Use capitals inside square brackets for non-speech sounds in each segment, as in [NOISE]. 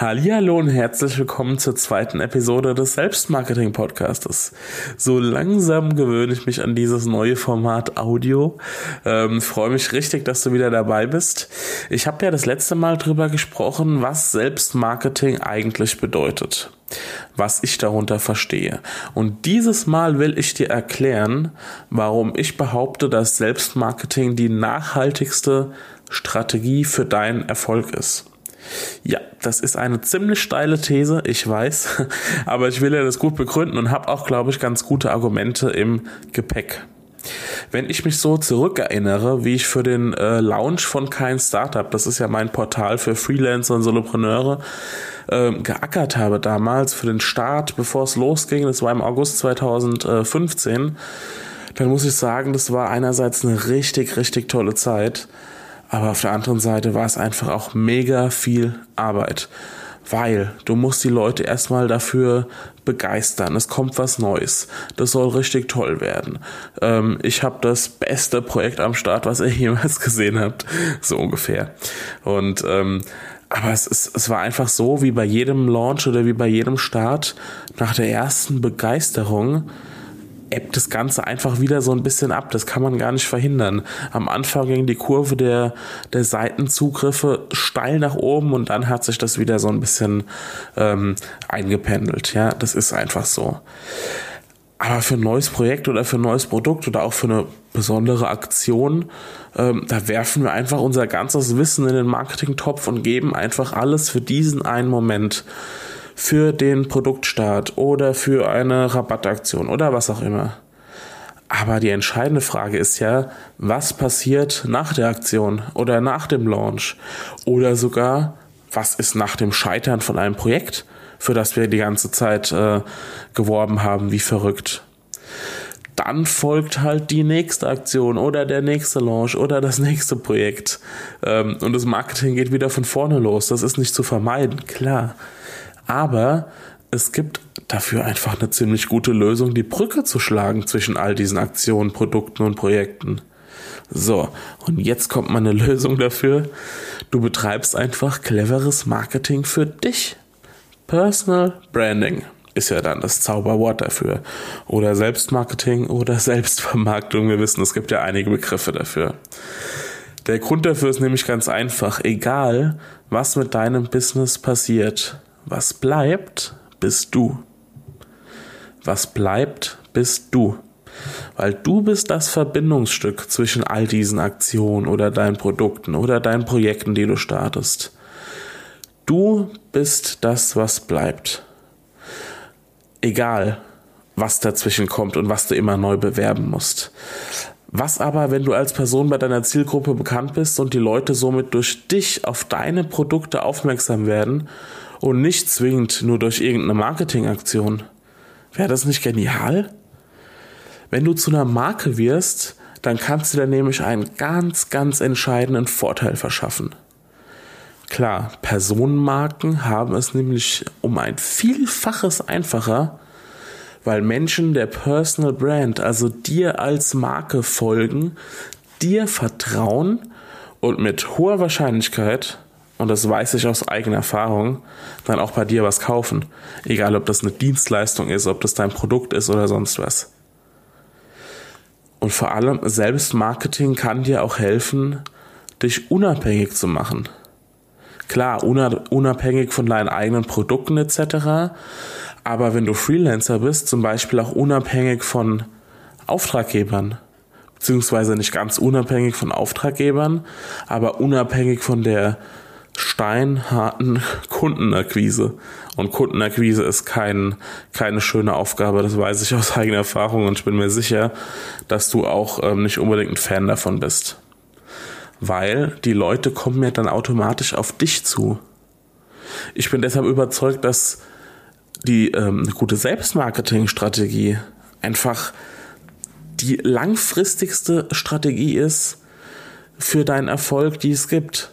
Hallo und herzlich willkommen zur zweiten Episode des Selbstmarketing Podcastes. So langsam gewöhne ich mich an dieses neue Format Audio. Ähm, freue mich richtig, dass du wieder dabei bist. Ich habe ja das letzte Mal drüber gesprochen, was Selbstmarketing eigentlich bedeutet. Was ich darunter verstehe. Und dieses Mal will ich dir erklären, warum ich behaupte, dass Selbstmarketing die nachhaltigste Strategie für deinen Erfolg ist. Ja, das ist eine ziemlich steile These, ich weiß, [LAUGHS] aber ich will ja das gut begründen und habe auch, glaube ich, ganz gute Argumente im Gepäck. Wenn ich mich so zurückerinnere, wie ich für den äh, Launch von Kein Startup, das ist ja mein Portal für Freelancer und Solopreneure, äh, geackert habe damals für den Start, bevor es losging, das war im August 2015, dann muss ich sagen, das war einerseits eine richtig, richtig tolle Zeit. Aber auf der anderen Seite war es einfach auch mega viel Arbeit. Weil du musst die Leute erstmal dafür begeistern. Es kommt was Neues. Das soll richtig toll werden. Ähm, ich habe das beste Projekt am Start, was ihr [LAUGHS] jemals gesehen habt. So ungefähr. Und ähm, aber es, ist, es war einfach so, wie bei jedem Launch oder wie bei jedem Start, nach der ersten Begeisterung ebbt das Ganze einfach wieder so ein bisschen ab. Das kann man gar nicht verhindern. Am Anfang ging die Kurve der, der Seitenzugriffe steil nach oben und dann hat sich das wieder so ein bisschen ähm, eingependelt. Ja, das ist einfach so. Aber für ein neues Projekt oder für ein neues Produkt oder auch für eine besondere Aktion, ähm, da werfen wir einfach unser ganzes Wissen in den Marketingtopf und geben einfach alles für diesen einen Moment für den Produktstart oder für eine Rabattaktion oder was auch immer. Aber die entscheidende Frage ist ja, was passiert nach der Aktion oder nach dem Launch oder sogar, was ist nach dem Scheitern von einem Projekt, für das wir die ganze Zeit äh, geworben haben, wie verrückt. Dann folgt halt die nächste Aktion oder der nächste Launch oder das nächste Projekt. Ähm, und das Marketing geht wieder von vorne los. Das ist nicht zu vermeiden, klar. Aber es gibt dafür einfach eine ziemlich gute Lösung, die Brücke zu schlagen zwischen all diesen Aktionen, Produkten und Projekten. So, und jetzt kommt mal eine [LAUGHS] Lösung dafür. Du betreibst einfach cleveres Marketing für dich. Personal Branding ist ja dann das Zauberwort dafür. Oder Selbstmarketing oder [LAUGHS] Selbstvermarktung. Wir wissen, es gibt ja einige Begriffe dafür. Der Grund dafür ist nämlich ganz einfach. Egal, was mit deinem Business passiert, was bleibt, bist du. Was bleibt, bist du. Weil du bist das Verbindungsstück zwischen all diesen Aktionen oder deinen Produkten oder deinen Projekten, die du startest. Du bist das, was bleibt. Egal, was dazwischen kommt und was du immer neu bewerben musst. Was aber, wenn du als Person bei deiner Zielgruppe bekannt bist und die Leute somit durch dich auf deine Produkte aufmerksam werden und nicht zwingend nur durch irgendeine Marketingaktion. Wäre das nicht genial? Wenn du zu einer Marke wirst, dann kannst du dir nämlich einen ganz, ganz entscheidenden Vorteil verschaffen. Klar, Personenmarken haben es nämlich um ein Vielfaches einfacher, weil Menschen der Personal Brand, also dir als Marke folgen, dir vertrauen und mit hoher Wahrscheinlichkeit und das weiß ich aus eigener Erfahrung, dann auch bei dir was kaufen. Egal, ob das eine Dienstleistung ist, ob das dein Produkt ist oder sonst was. Und vor allem, Selbstmarketing kann dir auch helfen, dich unabhängig zu machen. Klar, unabhängig von deinen eigenen Produkten etc. Aber wenn du Freelancer bist, zum Beispiel auch unabhängig von Auftraggebern, beziehungsweise nicht ganz unabhängig von Auftraggebern, aber unabhängig von der steinharten Kundenakquise. Und Kundenakquise ist kein, keine schöne Aufgabe, das weiß ich aus eigener Erfahrung und ich bin mir sicher, dass du auch ähm, nicht unbedingt ein Fan davon bist. Weil die Leute kommen ja dann automatisch auf dich zu. Ich bin deshalb überzeugt, dass die ähm, gute Selbstmarketingstrategie einfach die langfristigste Strategie ist für deinen Erfolg, die es gibt.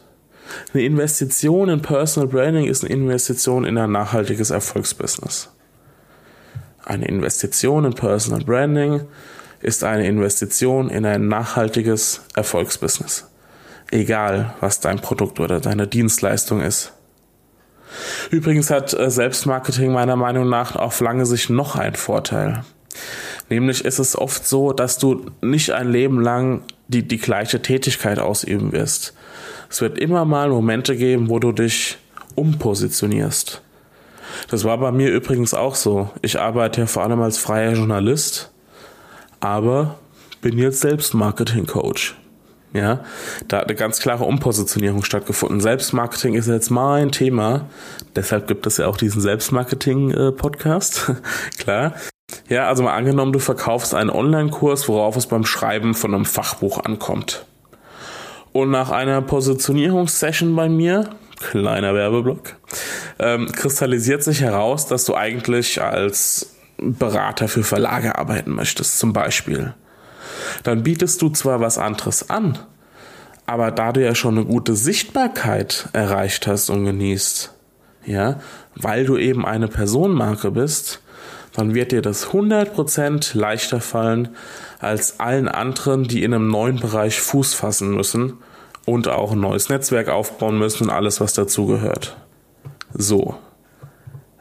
Eine Investition in Personal Branding ist eine Investition in ein nachhaltiges Erfolgsbusiness. Eine Investition in Personal Branding ist eine Investition in ein nachhaltiges Erfolgsbusiness. Egal, was dein Produkt oder deine Dienstleistung ist. Übrigens hat äh, Selbstmarketing meiner Meinung nach auf lange Sicht noch einen Vorteil. Nämlich ist es oft so, dass du nicht ein Leben lang die, die gleiche Tätigkeit ausüben wirst. Es wird immer mal Momente geben, wo du dich umpositionierst. Das war bei mir übrigens auch so. Ich arbeite ja vor allem als freier Journalist, aber bin jetzt selbst Marketing-Coach. Ja, da hat eine ganz klare Umpositionierung stattgefunden. Selbstmarketing ist jetzt mein Thema. Deshalb gibt es ja auch diesen Selbstmarketing-Podcast. [LAUGHS] Klar. Ja, also mal angenommen, du verkaufst einen Online-Kurs, worauf es beim Schreiben von einem Fachbuch ankommt. Und nach einer Positionierungssession bei mir, kleiner Werbeblock, ähm, kristallisiert sich heraus, dass du eigentlich als Berater für Verlage arbeiten möchtest, zum Beispiel. Dann bietest du zwar was anderes an, aber da du ja schon eine gute Sichtbarkeit erreicht hast und genießt, ja, weil du eben eine Personenmarke bist, dann wird dir das 100% leichter fallen als allen anderen, die in einem neuen Bereich Fuß fassen müssen und auch ein neues Netzwerk aufbauen müssen und alles, was dazugehört. So.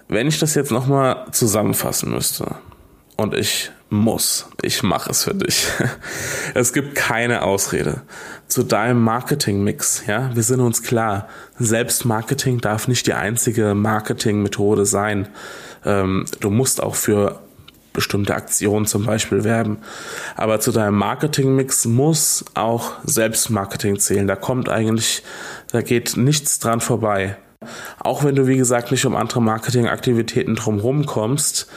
Wenn ich das jetzt nochmal zusammenfassen müsste und ich muss, ich mache es für dich. [LAUGHS] Es gibt keine Ausrede. Zu deinem Marketingmix, ja, wir sind uns klar, Selbstmarketing darf nicht die einzige Marketingmethode sein. Ähm, du musst auch für bestimmte Aktionen zum Beispiel werben. Aber zu deinem Marketingmix muss auch Selbstmarketing zählen. Da kommt eigentlich, da geht nichts dran vorbei. Auch wenn du, wie gesagt, nicht um andere Marketingaktivitäten drumherum kommst,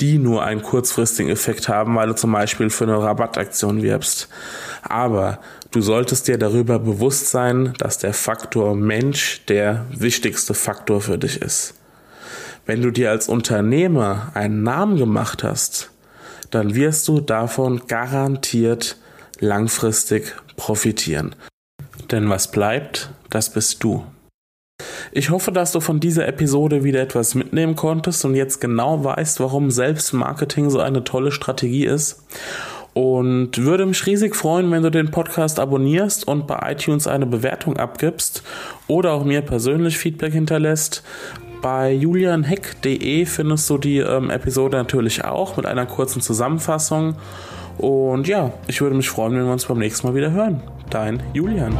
die nur einen kurzfristigen Effekt haben, weil du zum Beispiel für eine Rabattaktion wirbst. Aber du solltest dir darüber bewusst sein, dass der Faktor Mensch der wichtigste Faktor für dich ist. Wenn du dir als Unternehmer einen Namen gemacht hast, dann wirst du davon garantiert langfristig profitieren. Denn was bleibt, das bist du. Ich hoffe, dass du von dieser Episode wieder etwas mitnehmen konntest und jetzt genau weißt, warum Selbstmarketing so eine tolle Strategie ist. Und würde mich riesig freuen, wenn du den Podcast abonnierst und bei iTunes eine Bewertung abgibst oder auch mir persönlich Feedback hinterlässt. Bei julianheck.de findest du die ähm, Episode natürlich auch mit einer kurzen Zusammenfassung. Und ja, ich würde mich freuen, wenn wir uns beim nächsten Mal wieder hören. Dein Julian.